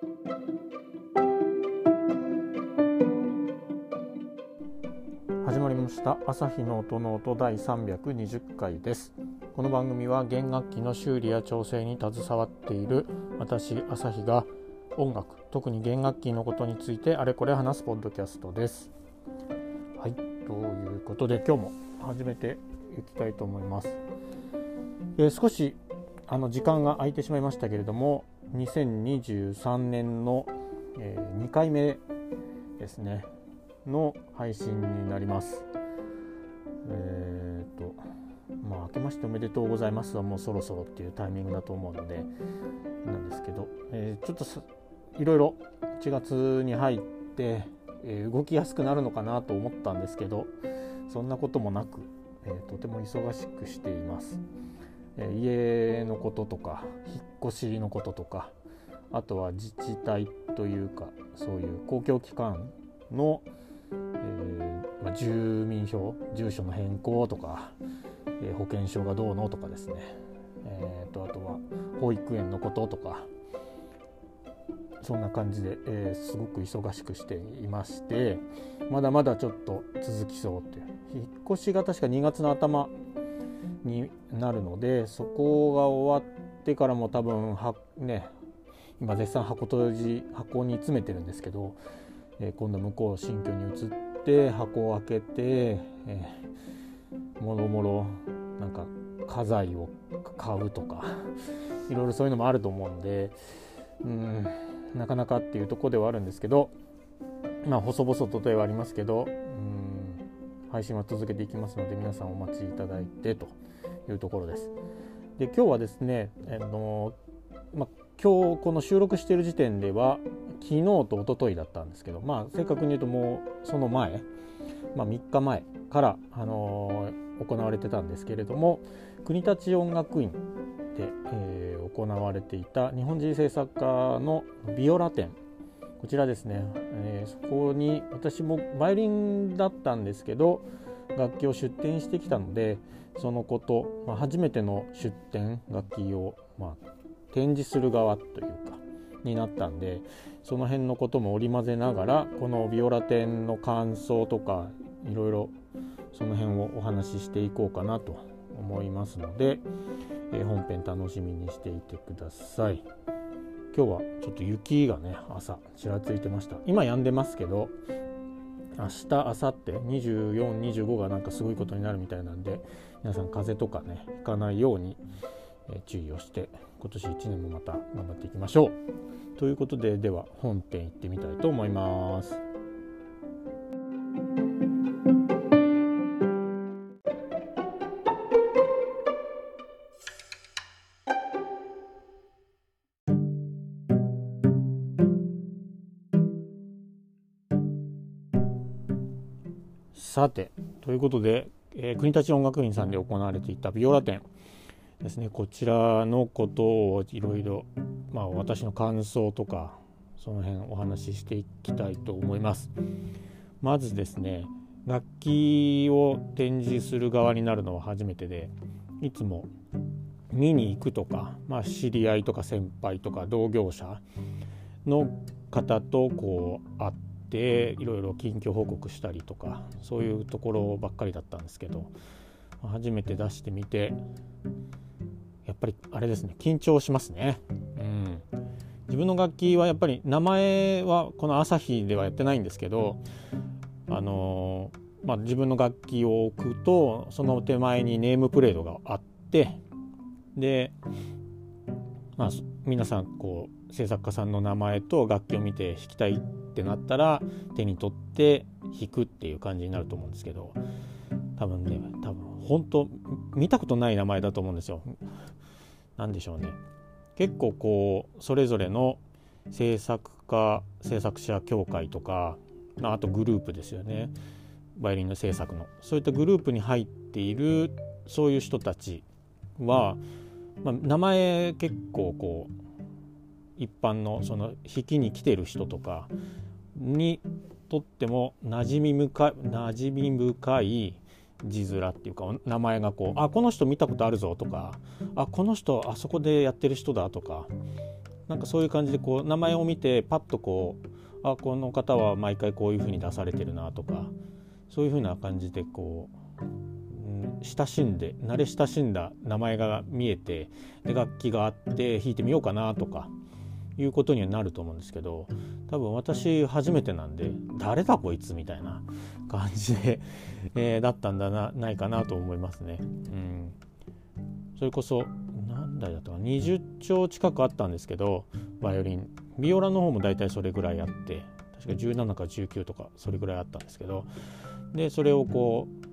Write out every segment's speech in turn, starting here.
始まりました。朝日の音の音第320回です。この番組は弦楽器の修理や調整に携わっている私朝日が音楽特に弦楽器のことについてあれこれ話すポッドキャストです。はいということで今日も始めていきたいと思います、えー、少しあの時間が空いてしまいましたけれども2023年の、えー、2回目ですねの配信になります。えっ、とまあ明けましておめでとうございますはもうそろそろっていうタイミングだと思うのでなんですけど、えー、ちょっといろいろ1月に入って、え、動きやすくなるのかなと思ったんですけどそんなこともなく、え、とても忙しくしています。家のこととか引っ越しのこととかあとは自治体というかそういう公共機関の、えー、まあ、住民票住所の変更とか、えー、保険証がどうのとかですね、えーと、あとは保育園のこととかそんな感じで、えー、すごく忙しくしていましてまだまだちょっと続きそうっていう。引っ越しが確か2月の頭になるのでそこが終わってからも多分はね今絶賛箱閉じ箱に詰めてるんですけどえ今度向こう新居に移って箱を開けて、えー、もろもろなんか家財を買うとかいろいろそういうのもあると思うんでうんなかなかっていうとこではあるんですけどまあ細々とではありますけどうん配信は続けていきますので皆さんお待ちいただいてと。いうところです。で今日はですね、あのま、今日この収録している時点では昨日と一昨日だったんですけどまあ正確に言うともうその前、まあ、3日前から、あのー、行われてたんですけれども国立音楽院で、えー、行われていた日本人制作家のビオラ展こちらですね、えー、そこに私もバイオリンだったんですけど楽器を出展してきたのでそのこと、まあ、初めての出展楽器を、まあ、展示する側というかになったんでその辺のことも織り交ぜながらこのビオラ展の感想とかいろいろその辺をお話ししていこうかなと思いますので、えー、本編楽しみにしていてください。今日はちょっと雪がね朝ちらついてました。今止んでますけど明日明後日？2425がなんかすごいことになるみたいなんで皆さん風邪とかねひかないようにえ注意をして今年1年もまた頑張っていきましょう。ということででは本編行ってみたいと思います。さてということで、えー、国立音楽院さんで行われていたビオラ展ですね。こちらのことをいろいろまあ私の感想とかその辺お話ししていきたいと思います。まずですね楽器を展示する側になるのは初めてでいつも見に行くとか、まあ、知り合いとか先輩とか同業者の方とこう会っていろいろ近況報告したりとかそういうところばっかりだったんですけど初めて出してみてやっぱりあれですね緊張しますね。うん自分の楽器はやっぱり名前はこの朝日ではやってないんですけどあのまあ、自分の楽器を置くとその手前にネームプレートがあってで、まあ、皆さんこう制作家さんの名前と楽器を見て弾きたいっってなったら手に取って弾くっていう感じになると思うんですけど多分ね多分本当見たことない名前だと思うんですよ。何でしょうね。結構こうそれぞれの制作家制作者協会とかあとグループですよね。バイオリンの制作の。そういったグループに入っているそういう人たちは、まあ、名前結構こう一般のその弾きに来てる人とかにとっても馴染み深い馴染み深い字面っていうか名前がこうあこの人見たことあるぞとかあこの人あそこでやってる人だとかなんかそういう感じでこう名前を見てパッとこうあこの方は毎回こういうふうに出されてるなとかそういうふうな感じでこう、親しんで慣れ親しんだ名前が見えてで楽器があって弾いてみようかなとかいうことにはなると思うんですけど多分私初めてなんで誰だこいつみたいな感じで、えー、だったんだなないかなと思いますね。うん、それこそ何台だったか20兆近くあったんですけどバイオリン。ビオラの方も大体それぐらいあって確か17か19とかそれぐらいあったんですけどでそれをこう、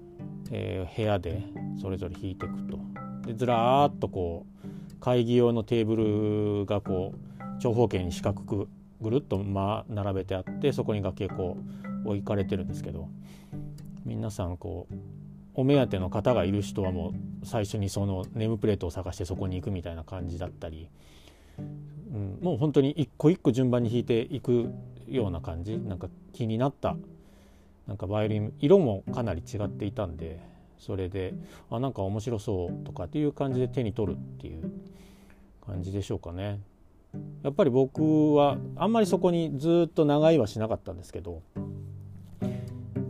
えー、部屋でそれぞれ弾いていくと。でずらーっとこう会議用のテーブルがこう長方形に四角くぐるっと、ま、並べてあってそこに楽器がこう置かれてるんですけど皆さんこうお目当ての方がいる人はもう最初にそのネームプレートを探してそこに行くみたいな感じだったり、うん、もう本当に一個一個順番に弾いていくような感じなんか気になったなんかバイオリン色もかなり違っていたんでそれであなんか面白そうとかっていう感じで手に取るっていう感じでしょうかね。やっぱり僕はあんまりそこにずっと長居はしなかったんですけど、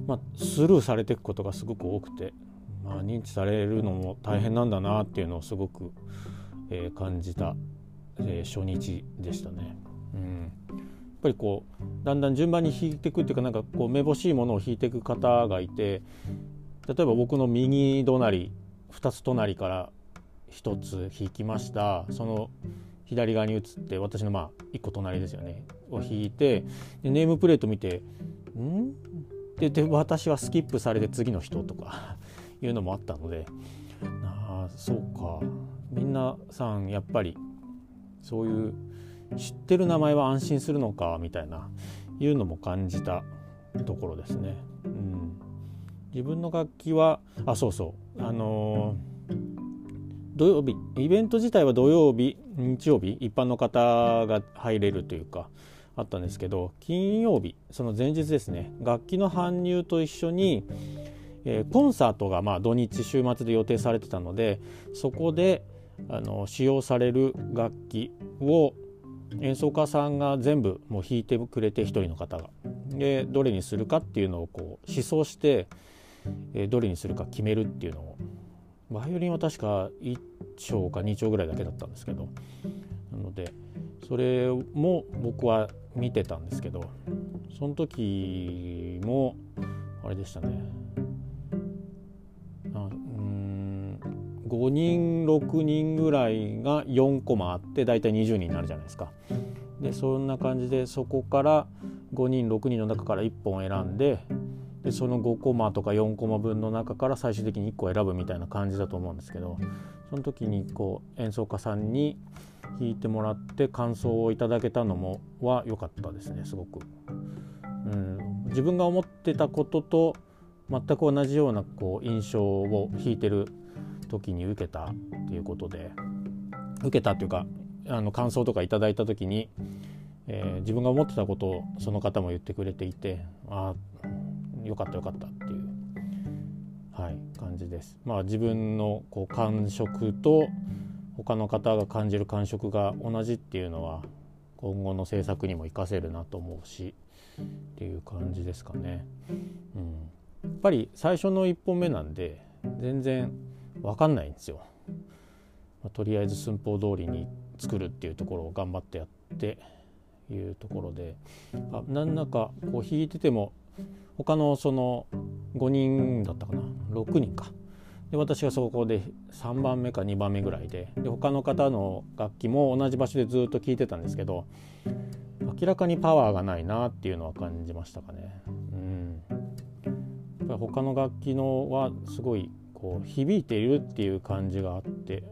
まあ、スルーされていくことがすごく多くて、まあ、認知されるのも大変なんだなっていうのをすごく、えー、感じた、えー、初日でしたね。うんやっぱりこうだんだん順番に引いていくっていうかなんかこうめぼしいものを引いていく方がいて例えば僕の右隣2つ隣から1つ引きましたその左側に移って私のまあ1個隣ですよねを引いてでネームプレート見て「ん?」でで私はスキップされて次の人とか いうのもあったのでああそうかみんなさんやっぱりそういう知ってる名前は安心するのかみたいないうのも感じたところですね。うん、自分の楽器はあそうそうあのー土曜日イベント自体は土曜日日曜日一般の方が入れるというかあったんですけど金曜日その前日ですね楽器の搬入と一緒に、えー、コンサートがまあ土日週末で予定されてたのでそこであの使用される楽器を演奏家さんが全部もう弾いてくれて1人の方が。でどれにするかっていうのをこう思想して、えー、どれにするか決めるっていうのをバイオリンは確か1丁か2丁ぐらいだけだったんですけどなのでそれも僕は見てたんですけどその時もあれでしたねうん5人6人ぐらいが4コマあって大体20人になるじゃないですか。でそんな感じでそこから5人6人の中から1本選んででその5コマとか4コマ分の中から最終的に1個選ぶみたいな感じだと思うんですけどその時にこう演奏家さんに弾いてもらって感想をいただけたのもは良かったですねすごく。うん、自分が思ってたことと全く同じようなこう印象を弾いてる時に受けたっていうことで受けたっていうかあの感想とかいただいた時に、えー、自分が思ってたことをその方も言ってくれていてああよかったよかったっていう、はい、感じです。まあ、自分のこう感触と他の方が感じる感触が同じっていうのは今後の制作にも活かせるなと思うしっていう感じですかね。うん、やっぱり最初の1本目なんで全然分かんないんですよ。まあ、とりあえず寸法通りに作るっていうところを頑張ってやっていうところであ何らかこう弾いてても他のその5人だったかな？6人か。で私がそこで3番目か2番目ぐらいでで他の方の楽器も同じ場所でずっと聴いてたんですけど明らかにパワーがないなっていうのは感じましたかね。うん、他の楽器のはすごいこう響いているっていう感じがあって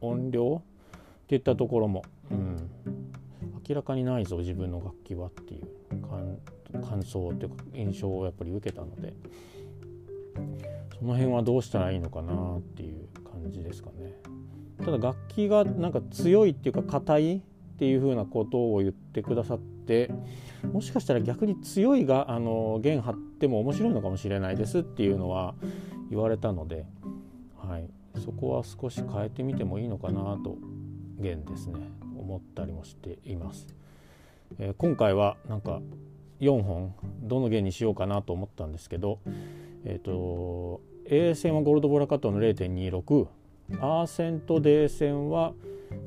音量っていったところも、うん、明らかにないぞ自分の楽器はっていう感じ感想というか印象をやっぱり受けたのでその辺はどうしたらいいのかなっていう感じですかね。ただ楽器がなんか強いっていうか硬いっていうふうなことを言ってくださってもしかしたら逆に強いがあの弦張っても面白いのかもしれないですっていうのは言われたので、はい、そこは少し変えてみてもいいのかなと弦ですね思思ったりもしています。えー、今回はなんか4本どの弦にしようかなと思ったんですけど、えーと、A 線はゴールドボラカットの0.26アーセンと D 線は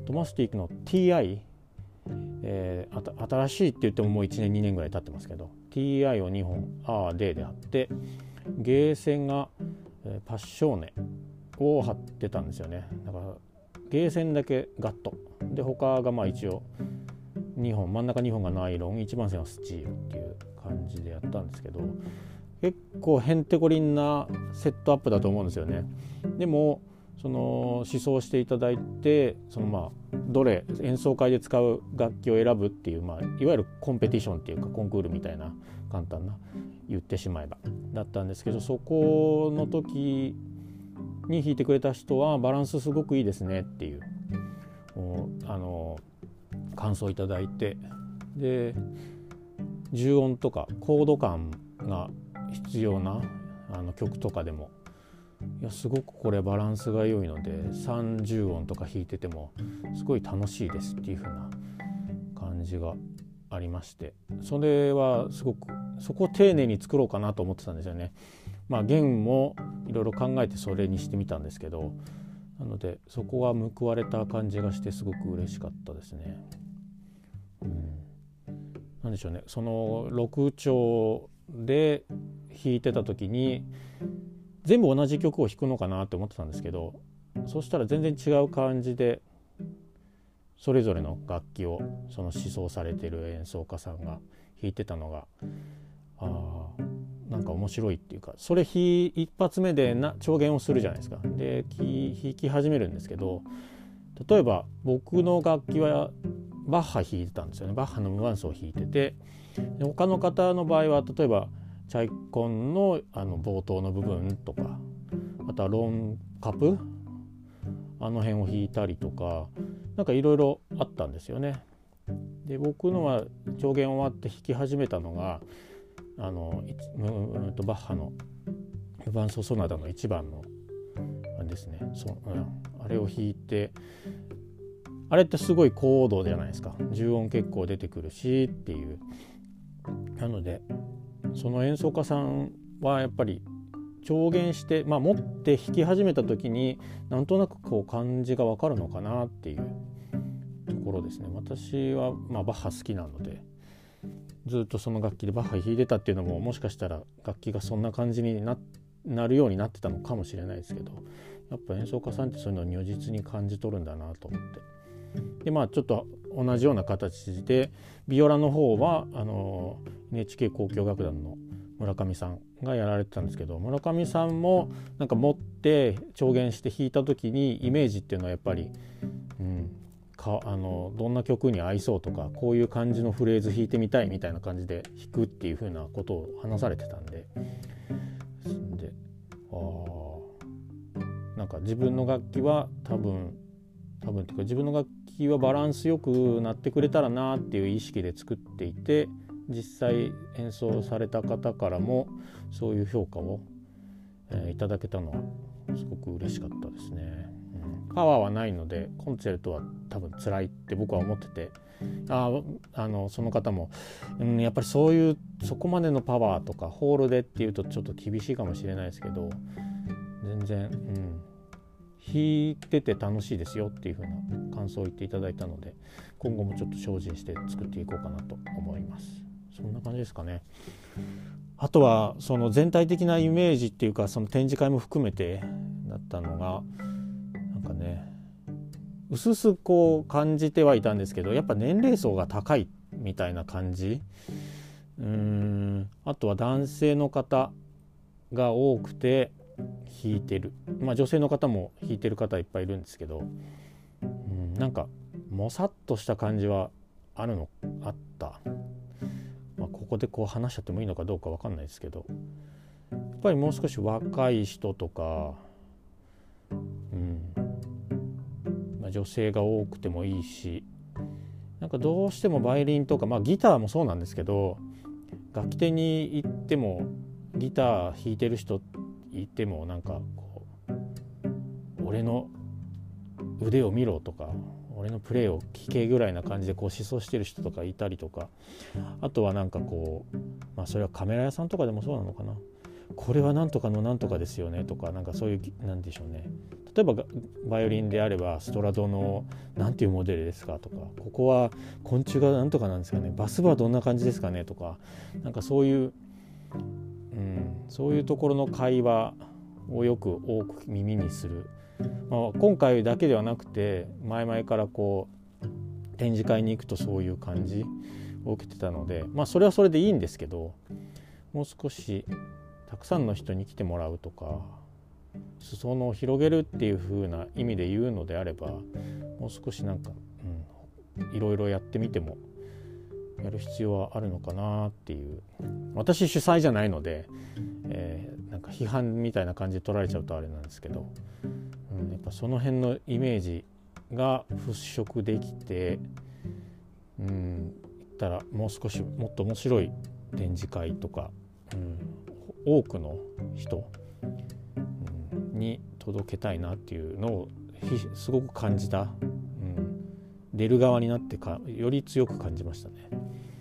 トマスティックの TI、えー、新しいって言ってももう1年2年ぐらい経ってますけど TI を2本 RD で貼ってゲー線が、えー、パッショーネを貼ってたんですよね。だからゲー線だけガット。で他がまあ一応2本真ん中2本がナイロン1番線はスチールっていう感じでやったんですけど結構へんてこりんなセットアップだと思うんですよね。でもその思想していただいてそのまあどれ演奏会で使う楽器を選ぶっていう、まあ、いわゆるコンペティションっていうかコンクールみたいな簡単な言ってしまえばだったんですけどそこの時に弾いてくれた人はバランスすごくいいですねっていうあの感想をいただいてで重音とかコード感が必要なあの曲とかでもいやすごくこれバランスが良いので30音とか弾いててもすごい楽しいですっていう風な感じがありましてそれはすごくそこを丁寧に作ろうかなと思ってたんですよね。まあ弦もいろいろ考えてそれにしてみたんですけどなのでそこは報われた感じがしてすごく嬉しかったですね。うん、なんでしょうね。その6調で弾いてた時に全部同じ曲を弾くのかなって思ってたんですけどそしたら全然違う感じでそれぞれの楽器をその思想されてる演奏家さんが弾いてたのがあなんか面白いっていうかそれ一発目でな調弦をするじゃないですか。で弾き始めるんですけど例えば僕の楽器はバッハ弾いてたんですよねバッハの無伴奏を弾いててで他の方の場合は例えばチャイコンのあの冒頭の部分とかあとはロンカプあの辺を弾いたりとか何かいろいろあったんですよね。で僕のは調弦終わって弾き始めたのがあのうんとバッハの「無伴奏ソナタ」の1番のあれですね。そ、うん、あれを弾いてあれってすごい高度じゃないですか。重音結構出てくるしっていう。なのでその演奏家さんはやっぱり調弦して、まあ、持って弾き始めた時になんとなくこう感じが分かるのかなっていうところですね。私は、まあ、バッハ好きなので。ずっとその楽器でバッハ弾いてたっていうのももしかしたら楽器がそんな感じにななるようになってたのかもしれないですけどやっぱ演奏家さんってそういうのを如実に感じ取るんだなと思って。でまあちょっと同じような形でビオラの方はあの NHK 交響楽団の村上さんがやられてたんですけど村上さんもなんか持って調弦して弾いた時にイメージっていうのはやっぱり、うん、かあのどんな曲に合いそうとかこういう感じのフレーズ弾いてみたいみたいな感じで弾くっていう風なことを話されてたんでであなんか自分の楽器は多分多分っていうか自分の楽器はバランスよくなってくれたらなっていう意識で作っていて実際演奏された方からもそういう評価を、えー、いただけたのはすごく嬉しかったですね。パワーはないのでコンチェルトは多分辛いって僕は思ってて。ああのその方も、うん、やっぱりそういうそこまでのパワーとかホールでっていうとちょっと厳しいかもしれないですけど全然、うん、弾いてて楽しいですよっていう風な感想を言っていただいたので今後もちょっと精進して作っていこうかなと思います。そんな感じですかね。あとはその全体的なイメージっていうかその展示会も含めてだったのがかねうすすこう感じてはいたんですけどやっぱ年齢層が高いみたいな感じ。うん。あとは男性の方が多くて弾いてる。まあ女性の方も弾いてる方いっぱいいるんですけど、うん、なんかもさっとした感じはあるのあった、まあ、ここでこう話しちゃってもいいのかどうか分かんないですけど。やっぱりもう少し若い人とか、うん、女性が多くてもいいしなんかどうしてもバイオリンとか、まあ、ギターもそうなんですけど楽器店に行ってもギター弾いてる人いてもなんかこう俺の腕を見ろとか俺のプレーを聞けぐらいな感じでこう思想してる人とかいたりとかあとはなんかこうまあそれはカメラ屋さんとかでもそうなのかな。これはなんとかのなんとかですよねとかなんかそういうなんでしょうね。例えばバイオリンであればストラドの何ていうモデルですかとかここは昆虫がなんとかなんですかねバスバーどんな感じですかねとかなんかそういう、うん、そういうところの会話をよく多く耳にする、まあ、今回だけではなくて前々からこう展示会に行くとそういう感じを受けてたのでまあそれはそれでいいんですけどもう少したくさんの人に来てもらうとか裾野を広げるっていう風な意味で言うのであればもう少しなんか、うん、いろいろやってみてもやる必要はあるのかなっていう。私主催じゃないので、えー、なんか批判みたいな感じで取られちゃうとあれなんですけど、うん、やっぱその辺のイメージが払拭できてうん言ったらもう少しもっと面白い展示会とか、うん、多くの人、に届けたいなっていうのをすごく感じた、うん、出る側になってかより強く感じましたね。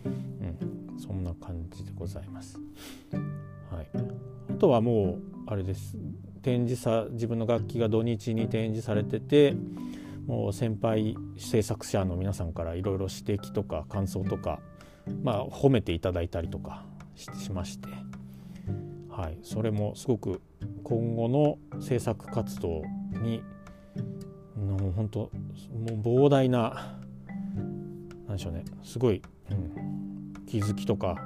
うん、そんな感じでございます。はい、あとはもうあれです。展示さ自分の楽器が土日に展示されててもう先輩制作者の皆さんからいろいろ指摘とか感想とか、まあ、褒めていただいたりとかしまして。はい、それもすごく今後の制作活動にもう本当もう膨大な何でしょうねすごい、うん、気づきとか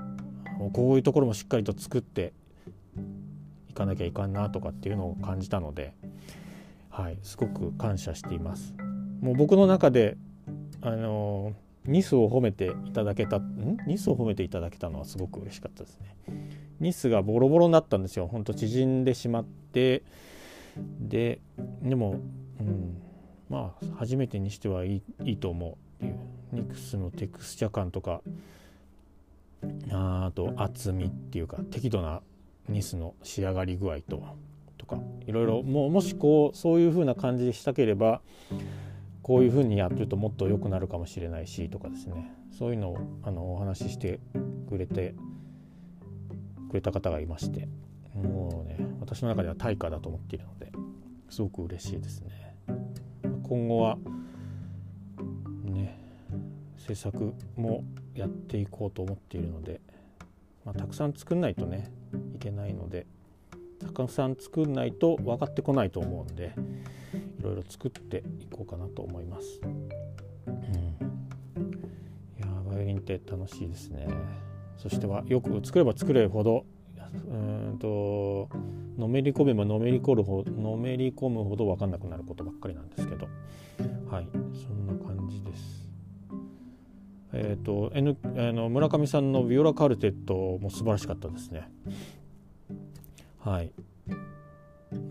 こういうところもしっかりと作っていかなきゃいかんなとかっていうのを感じたので、はい、すごく感謝しています。もう僕の中であのニスを褒めていただけたん？ニスを褒めていただけたのはすごく嬉しかったですね。ニスがボロボロになったんですよ。ほんと縮んでしまって。ででも、うん、まあ初めてにしてはいいいいと思うっていう。ニクスのテクスチャ感とか。あと厚みっていうか適度なニスの仕上がり具合ととか。いろいろもうもしこうそういう風な感じでしたければこういう風にやってるともっと良くなるかもしれないしとかですね。そういうのをあのお話ししてくれてくれた方がいましてもうね私の中では対価だと思っているのですごく嬉しいですね今後はね制作もやっていこうと思っているので、まあ、たくさん作んないとねいけないのでたくさん作んないと分かってこないと思うんでいろいろ作っていこうかなと思います。うん、いやバイオリンって楽しいですね。そしてはよく作れば作れるほどうんとのめり込めばのめり込むほのめり込むほど分かんなくなることばっかりなんですけどはいそんな感じです。えっ、ー、と、N、あの村上さんのビオラカルテットも素晴らしかったですね。はい。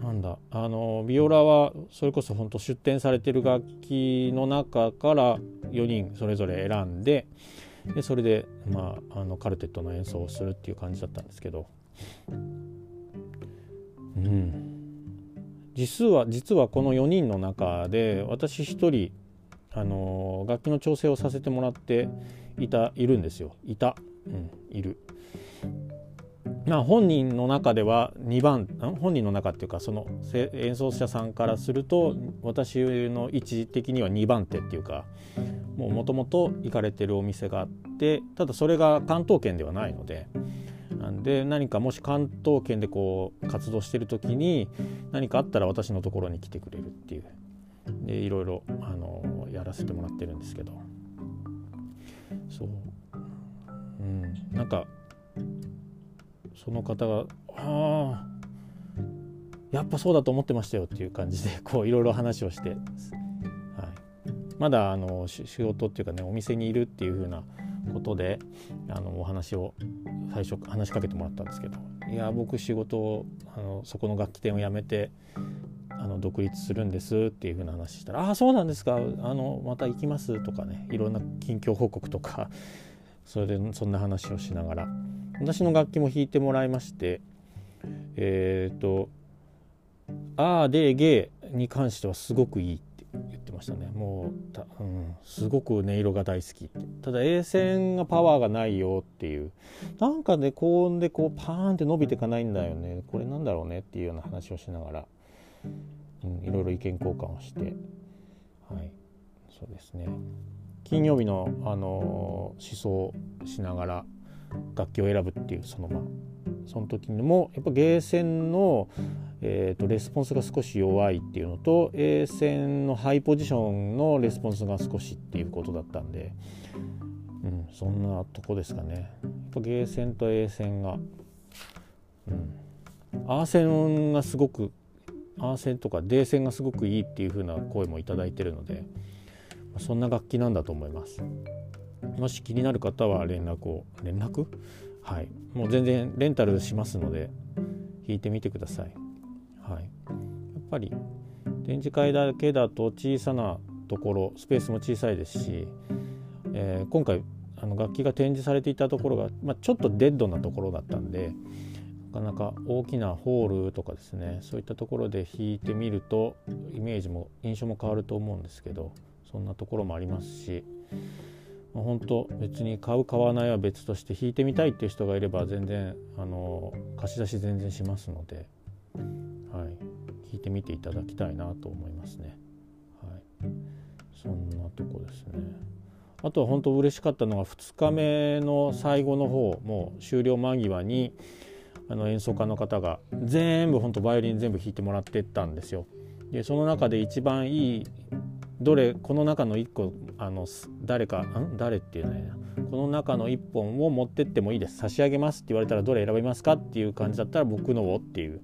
なんだあのビオラはそれこそ本当出展されてる楽器の中から4人それぞれ選んででそれで、まあ、あのカルテットの演奏をするっていう感じだったんですけど、うん、実は実はこの4人の中で私1人あの楽器の調整をさせてもらっていたいるんですよ。いた、うん、いる。まあ、本人の中では2番本人の中っていうかその演奏者さんからすると私の位置的には2番手っていうかもともと行かれてるお店があってただそれが関東圏ではないのでで何かもし関東圏でこう活動してる時に何かあったら私のところに来てくれるっていう。でいろいろあのやらせてもらってるんですけど。そう。うん。なんかその方が「ああやっぱそうだと思ってましたよ」っていう感じで こういろいろ話をして、はい、まだあの仕事っていうかねお店にいるっていう風なことであのお話を最初話しかけてもらったんですけど「いや僕仕事をあのそこの楽器店を辞めてあの独立するんです」っていう風な話したら「ああそうなんですかあのまた行きます」とかねいろんな近況報告とかそれでそんな話をしながら私の楽器も弾いてもらいましてえっ、ー、と「あーでゲー」に関してはすごくいいって言ってましたね。もううん、すごく音色が大好きって。ただ A 線がパワーがないよっていう。なんかね高音でこうパーンって伸びていかないんだよね。これなんだろうねっていうような話をしながら、うん、いろいろ意見交換をして。はい。そうですね。金曜日の、あの思想しながら楽器を選ぶっていうそのまあその時にもやっぱゲーセンの、えーと、レスポンスが少し弱いっていうのと A 線のハイポジションのレスポンスが少しっていうことだったんで、うん、そんなとこですかね。やっぱゲーセンと A 線が、うん、アー線がすごくアー線とか D 線がすごくいいっていう風な声も頂いてるのでそんな楽器なんだと思います。もし気になる方は連絡を連絡？はい、もう全然レンタルしますので弾いてみてください。はい、やっぱり展示会だけだと小さなところスペースも小さいですし、えー、今回あの楽器が展示されていたところが、まあ、ちょっとデッドなところだったんでなかなか大きなホールとかですねそういったところで弾いてみるとイメージも印象も変わると思うんですけどそんなところもありますし本当別に買う買わないは別として弾いてみたいっていう人がいれば全然あの貸し出し全然しますので、はい、弾いてみていただきたいなと思いますね。はい、そんなとこですね。あとは本当嬉しかったのが2日目の最後の方もう終了間際にあの演奏家の方が全部本当バイオリン全部弾いてもらってったんですよ。でその中で一番いいどれこの中の1個あの誰かん誰っていうねこの中の1本を持ってってもいいです。差し上げますって言われたらどれ選びますかっていう感じだったら僕のをっていう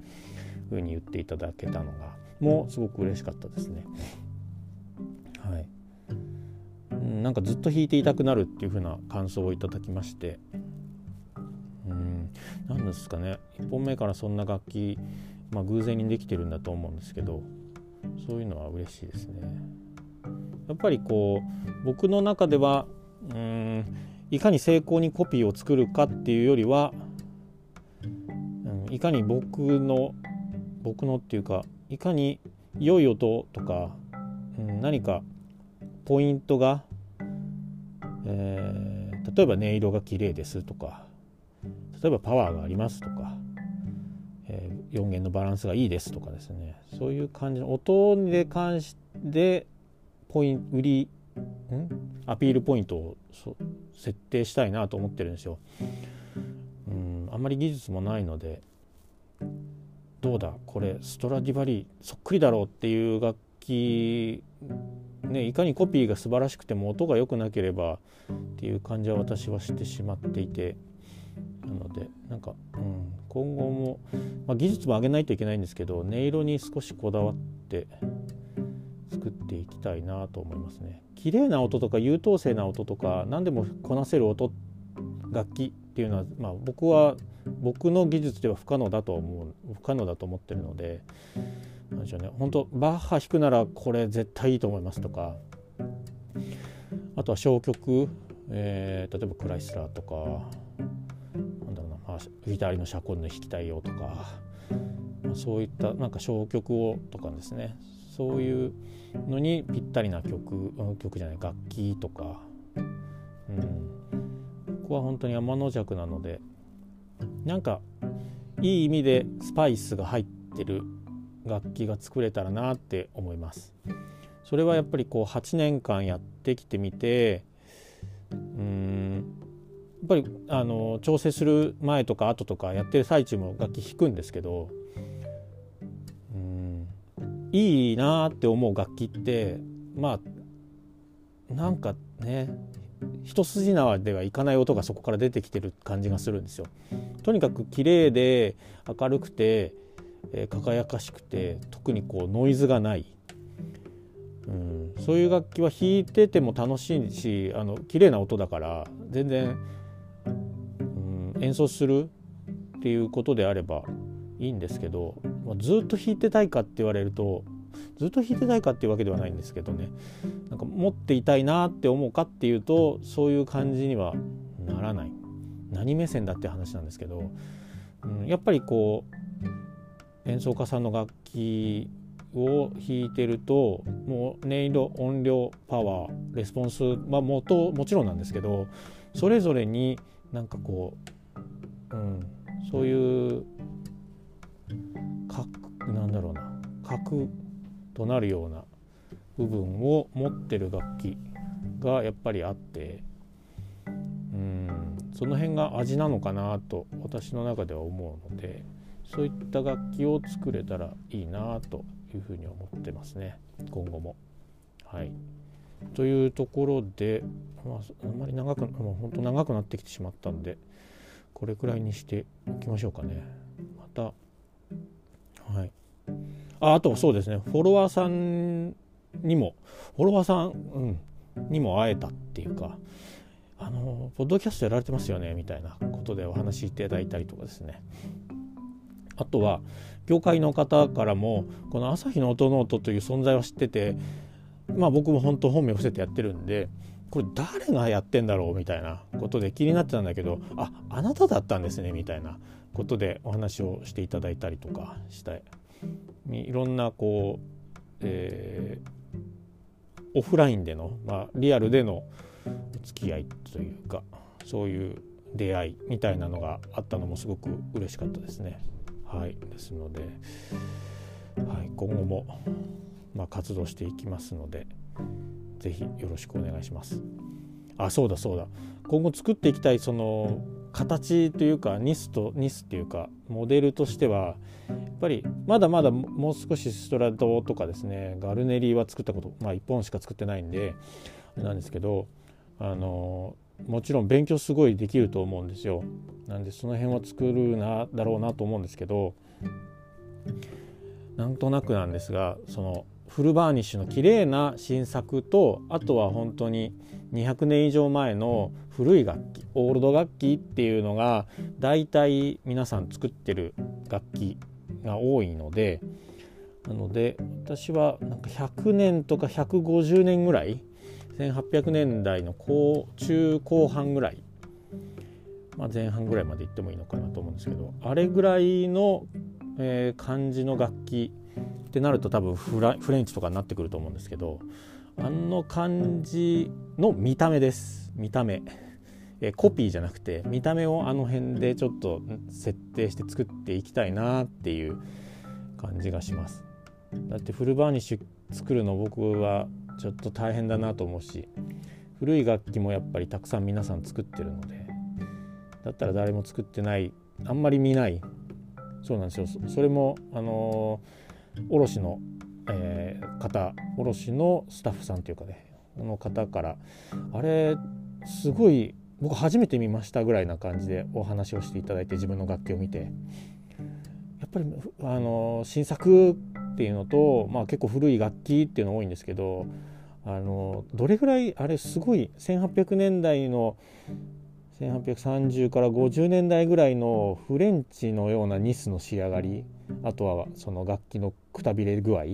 風に言っていただけたのがもうすごく嬉しかったですね。はい、なんかずっと弾いていたくなるっていう風な感想をいただきまして。うん。何ですかね。1本目からそんな楽器、まあ、偶然にできてるんだと思うんですけどそういうのは嬉しいですね。やっぱりこう僕の中ではうんいかに成功にコピーを作るかっていうよりは、うん、いかに僕の僕のっていうかいかに良い音とか、うん、何かポイントが、えー、例えば音色が綺麗ですとか例えばパワーがありますとか、えー、4弦のバランスがいいですとかですね。そういう感じの音で関してポイン売りん？アピールポイントを設定したいなと思ってるんですよ。うんあんまり技術もないのでどうだこれストラディバリーそっくりだろうっていう楽器ねいかにコピーが素晴らしくても音が良くなければっていう感じは私はしてしまっていてなのでなんか、うん、今後も、まあ、技術も上げないといけないんですけど音色に少しこだわって作っていきたいなと思いますね。綺麗な音とか優等生な音とか何でもこなせる音楽器っていうのは、まあ、僕は僕の技術では不可能だと思う不可能だと思ってるのでなんでしょうね本当バッハ弾くならこれ絶対いいと思いますとかあとは小曲、えー、例えばクライスラーとかなんだろうな、まあ、ギターのシャコンの弾きたいよとか、まあ、そういったなんか小曲をとかですねそういうのにぴったりな曲曲じゃない楽器とか、うん、ここは本当に天の弱なのでなんかいい意味でスパイスが入ってる楽器が作れたらなって思います。それはやっぱりこう8年間やってきてみてうん。やっぱりあの調整する前とか後とかやってる最中も楽器弾くんですけどいいなって思う楽器ってまあなんかね一筋縄ではいかない音がそこから出てきてる感じがするんですよ。とにかく綺麗で明るくて、えー、輝かしくて特にこうノイズがない、うん、そういう楽器は弾いてても楽しいしあの綺麗な音だから全然、うん、演奏するっていうことであればいいんですけど、まあ、ずっと弾いてたいかって言われるとずっと弾いてたいかっていうわけではないんですけどね。なんか持っていたいなって思うかっていうとそういう感じにはならない。何目線だって話なんですけど、うん、やっぱりこう演奏家さんの楽器を弾いてるともう音色音量パワーレスポンスはもともちろんなんですけどそれぞれになんかこう、うん、そういう核なんだろうな。核となるような部分を持ってる楽器がやっぱりあって。うん。その辺が味なのかなと私の中では思うのでそういった楽器を作れたらいいなというふうに思ってますね。今後も。はい。というところで、まあ、あんまり長くもう本当長くなってきてしまったんでこれくらいにしておきましょうかね。またはい。ああとそうですね。フォロワーさんにもフォロワーさん、うん、にも会えたっていうかあのポッドキャストやられてますよねみたいなことでお話しいただいたりとかですね。あとは業界の方からもこの朝日の音ノートという存在を知っててまあ僕も本当本名伏せてやってるんでこれ誰がやってんだろうみたいなことで気になってたんだけどああなただったんですねみたいな。ことでお話をしていただいたりとかしていろんなこう、えー、オフラインでの、まあ、リアルでのお付き合いというかそういう出会いみたいなのがあったのもすごく嬉しかったですね。はい、ですので、はい、今後も、まあ、活動していきますので是非よろしくお願いします。あそうだそうだ今後作っていきたいその形というかニスとニスっていうかモデルとしてはやっぱりまだまだもう少しストラドとかですねガルネリーは作ったことまあ1本しか作ってないんでなんですけどあのもちろん勉強すごいできると思うんですよ。なんでその辺は作るなだろうなと思うんですけどなんとなくなんですがそのフルバーニッシュの綺麗な新作とあとは本当に200年以上前の古い楽器オールド楽器っていうのが大体皆さん作ってる楽器が多いのでなので私はなんか100年とか150年ぐらい1800年代の後中後半ぐらい、まあ、前半ぐらいまで行ってもいいのかなと思うんですけどあれぐらいの、えー、感じの楽器ってなると多分フラフレンチとかになってくると思うんですけどあの感じの見た目です。見た目、えコピーじゃなくて見た目をあの辺でちょっと設定して作っていきたいなっていう感じがします。だってフルバーニッシュ作るの僕はちょっと大変だなと思うし古い楽器もやっぱりたくさん皆さん作ってるのでだったら誰も作ってないあんまり見ない。そうなんですよ。それもあのー卸の、えー、方卸のスタッフさんというかねの方からあれすごい僕初めて見ましたぐらいな感じでお話をしていただいて自分の楽器を見て。やっぱりあの新作っていうのと、まあ、結構古い楽器っていうの多いんですけどあのどれぐらいあれすごい1800年代の1830から50年代ぐらいのフレンチのようなニスの仕上がりあとはその楽器のくたびれ具合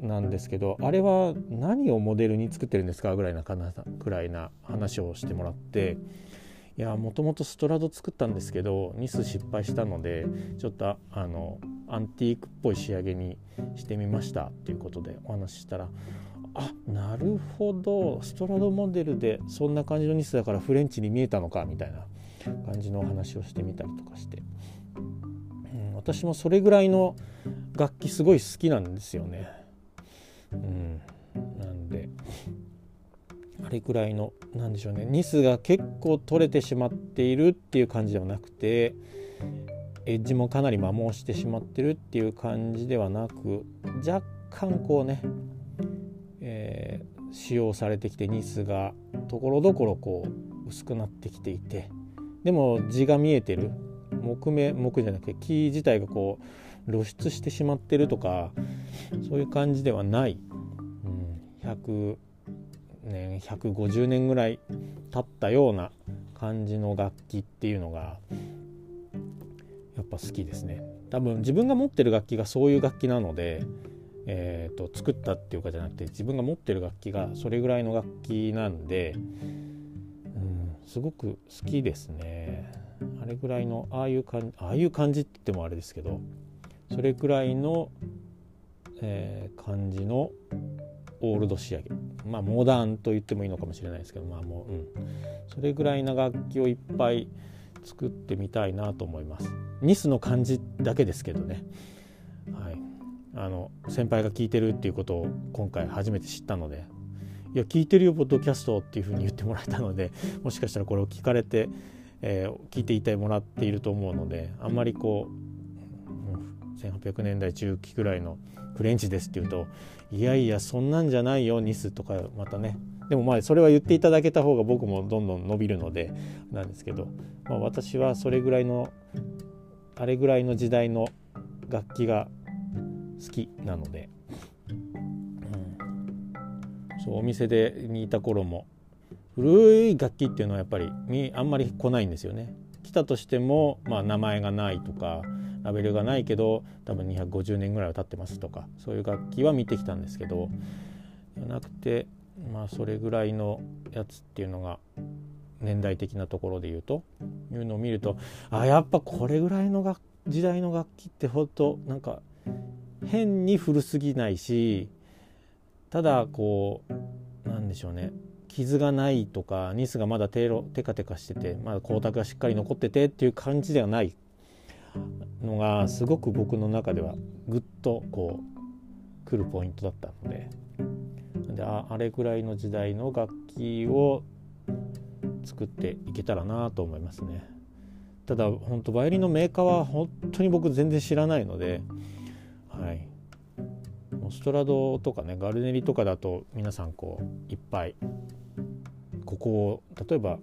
なんですけどあれは何をモデルに作ってるんですか？ぐらいなくらいな話をしてもらっていやもともとストラド作ったんですけどニス失敗したのでちょっとあのアンティークっぽい仕上げにしてみました。っていうことでお話ししたらあなるほど。ストラドモデルでそんな感じのニスだからフレンチに見えたのか？みたいな感じのお話をしてみたりとかして。うん私もそれぐらいの楽器すごい好きなんですよね。うん、なんであれぐらいのなんでしょうね。ニスが結構取れてしまっているっていう感じではなくてエッジもかなり摩耗してしまってるっていう感じではなく若干こうね、えー、使用されてきてニスがところどころこう薄くなってきていてでも字が見えてる。木目木じゃなくて木自体がこう露出してしまってるとかそういう感じではない、うん、100年150年ぐらい経ったような感じの楽器っていうのがやっぱ好きですね多分自分が持ってる楽器がそういう楽器なので、えーと、作ったっていうかじゃなくて自分が持ってる楽器がそれぐらいの楽器なんで、うん、すごく好きですね。あれぐらいのああいう感じああいう感じって言ってもあれですけどそれくらいのえー、感じのオールド仕上げ。まあモダンと言ってもいいのかもしれないですけどまあもう、うん、それぐらいな楽器をいっぱい作ってみたいなと思います。ニスの感じだけですけどね。はい。あの先輩が聞いてるっていうことを今回初めて知ったので。いや聞いてるよポッドキャストっていうふうに言ってもらえたので もしかしたらこれを聞かれて、えー、聞いていてもらっていると思うのであんまりこう、1800年代中期くらいのフレンチですって言うといやいやそんなんじゃないよニスとかまたねでもまあそれは言っていただけた方が僕もどんどん伸びるのでなんですけど、まあ、私はそれぐらいのあれぐらいの時代の楽器が好きなので、うん、そうお店でにいた頃も古い楽器っていうのはやっぱりあんまり来ないんですよね。来たとしても、まあ、名前がないとかラベルがないけど多分250年ぐらいは経ってますとかそういう楽器は見てきたんですけどじゃなくてまあそれぐらいのやつっていうのが年代的なところで言うというのを見るとあやっぱこれぐらいの時代の楽器ってほんとなんか変に古すぎないしただこうなんでしょうね傷がないとかニスがまだテテカテカしててまだ光沢がしっかり残っててっていう感じではないのがすごく僕の中ではぐっとこう来るポイントだったのででああれぐらいの時代の楽器を作っていけたらなと思いますね。ただ本当バイオリンのメーカーは本当に僕全然知らないので、はい、ストラドとかねガルネリとかだと皆さんこういっぱいここを例えば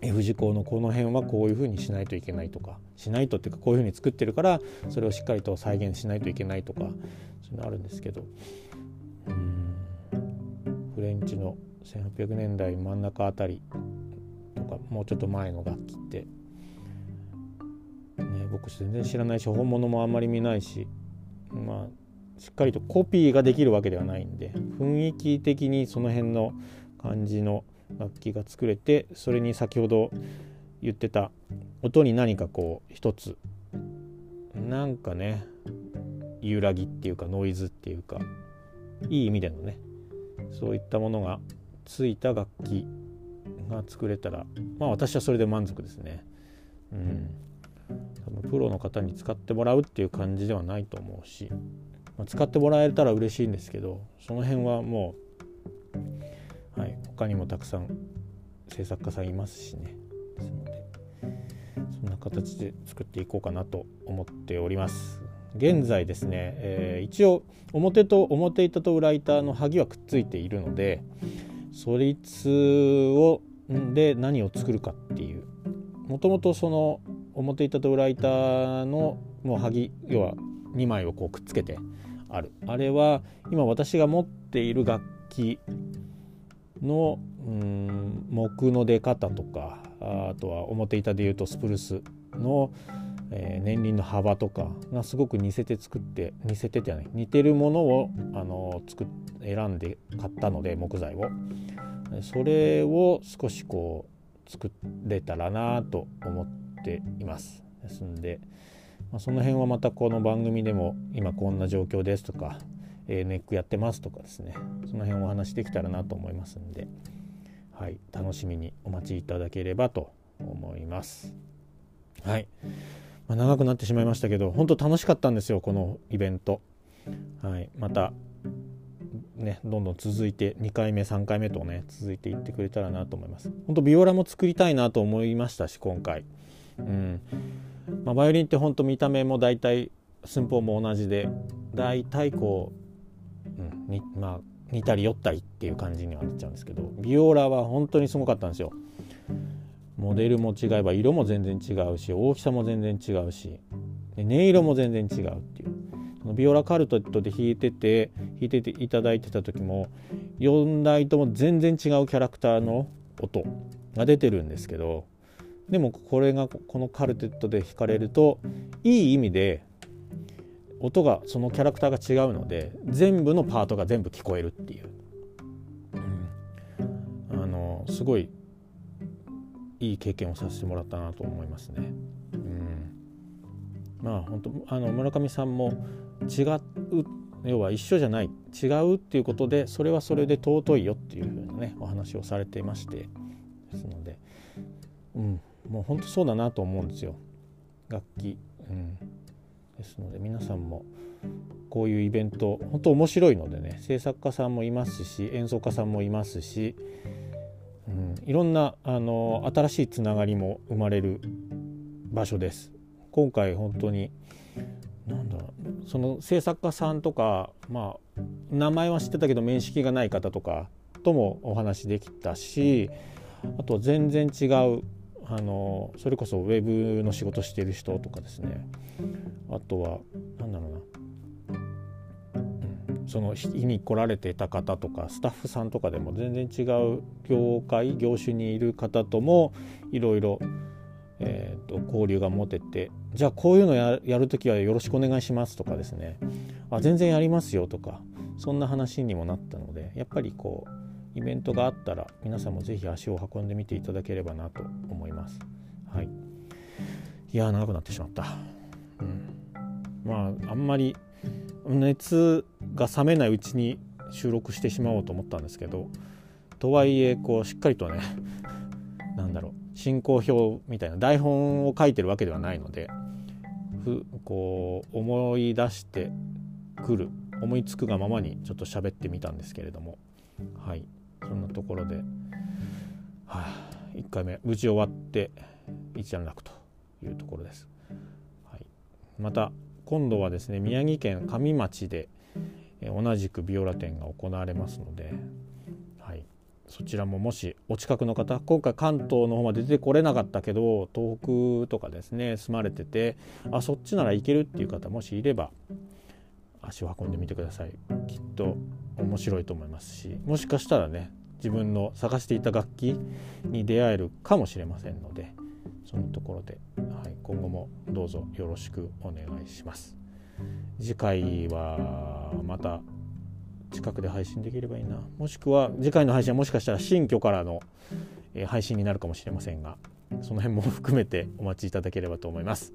F 字工のこの辺はこういうふうにしないといけないとかしないとっていうかこういうふうに作ってるからそれをしっかりと再現しないといけないとかそういうのあるんですけど。フレンチの1800年代真ん中あたりとかもうちょっと前の楽器って、ね、僕全然知らないし本物もあんまり見ないしまあしっかりとコピーができるわけではないんで雰囲気的にその辺の感じの楽器が作れてそれに先ほど言ってた音に何かこう一つなんかね揺らぎっていうかノイズっていうかいい意味でのねそういったものがついた楽器が作れたらまあ私はそれで満足ですね。うん、多分プロの方に使ってもらうっていう感じではないと思うし、まあ、使ってもらえたら嬉しいんですけどその辺はもう、はい、他にもたくさん制作家さんいますしね形で作っていこうかなと思っております。現在ですね、えー、一応表と表板と裏板の萩はくっついているのでそいつをで何を作るかっていうもともとその表板と裏板のもう萩要は2枚をこうくっつけてあるあれは今私が持っている楽器のうん木の出方とかあとは表板でいうとスプルスの、えー、年輪の幅とかがすごく似せて作って似せてじゃない似てるものをあの作選んで買ったので木材を。それを少しこう作れたらなと思っています。ですんで、まあ、その辺はまたこの番組でも今こんな状況ですとか、えー、ネックやってますとかですねその辺お話できたらなと思いますんで、はい、楽しみにお待ちいただければと思います。はい、まあ、長くなってしまいましたけど本当楽しかったんですよこのイベント。はい、またねどんどん続いて2回目3回目とね続いていってくれたらなと思います。本当ビオラも作りたいなと思いましたし今回。うん。まあ、バイオリンって本当見た目も大体寸法も同じで大体こう、うんにまあ、似たり寄ったりっていう感じにはなっちゃうんですけどビオラは本当にすごかったんですよ。モデルも違えば色も全然違うし大きさも全然違うし音色も全然違うっていう。ビオラカルトで弾いてて弾いてていただいてた時も4台とも全然違うキャラクターの音が出てるんですけどでもこれがこのカルテットで弾かれるといい意味で音がそのキャラクターが違うので全部のパートが全部聞こえるっていう、うん、あのすごいいい経験をさせてもらったなと思いますね。うん、まあ本当あの村上さんも違う要は一緒じゃない違うっていうことでそれはそれで尊いよっていうふうなねお話をされていましてですので、うん、もう本当そうだなと思うんですよ。楽器、うん、ですので皆さんもこういうイベント本当面白いのでね制作家さんもいますし演奏家さんもいますし、うん、いろんなあの新しいつながりも生まれる場所です。今回本当になんだろうその制作家さんとかまあ名前は知ってたけど面識がない方とかともお話できたしあと全然違うあのそれこそウェブの仕事してる人とかですね。あとは何だろうな。その日に来られていた方とかスタッフさんとかでも全然違う業界業種にいる方ともいろいろえーと、交流が持ててじゃあこういうのややる時はよろしくお願いしますとかですね。あ全然やりますよとかそんな話にもなったのでやっぱりこうイベントがあったら皆さんも是非足を運んでみていただければなと思います。はい、いや長くなってしまった。うん、まああんまり熱が冷めないうちに収録してしまおうと思ったんですけどとはいえこうしっかりとね なんだろう進行表みたいな台本を書いてるわけではないのでふこう思い出してくる思いつくがままにちょっと喋ってみたんですけれどもはいそんなところで、はあ、1回目。無事終わって一段落というところです。はい、また今度はですね宮城県上町で同じくビオラ展が行われますのでそちらももしお近くの方今回関東の方まで出てこれなかったけど東北とかですね住まれててあそっちなら行けるっていう方もしいれば足を運んでみてください。きっと面白いと思いますしもしかしたらね自分の探していた楽器に出会えるかもしれませんのでそのところで、はい、今後もどうぞよろしくお願いします。次回はまた近くで配信できればいいな。もしくは次回の配信はもしかしたら新居からの、え配信になるかもしれませんがその辺も含めてお待ちいただければと思います、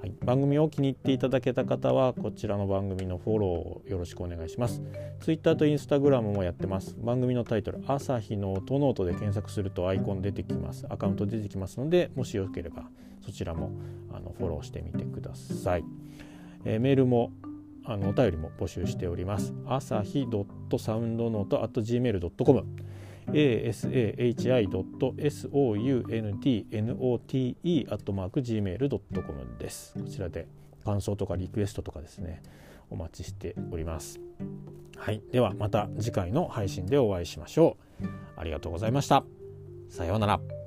はい、番組を気に入っていただけた方はこちらの番組のフォローをよろしくお願いします。Twitter と Instagram もやってます。番組のタイトル「朝日の音ノート」で検索するとアイコン出てきます。アカウント出てきますのでもしよければそちらもあのフォローしてみてください、えー、メールもあのお便りも募集しております。朝日ド asahi.soundnote.gmail.com です。こちらで感想とかリクエストとかですね、お待ちしております。はい。ではまた次回の配信でお会いしましょう。ありがとうございました。さようなら。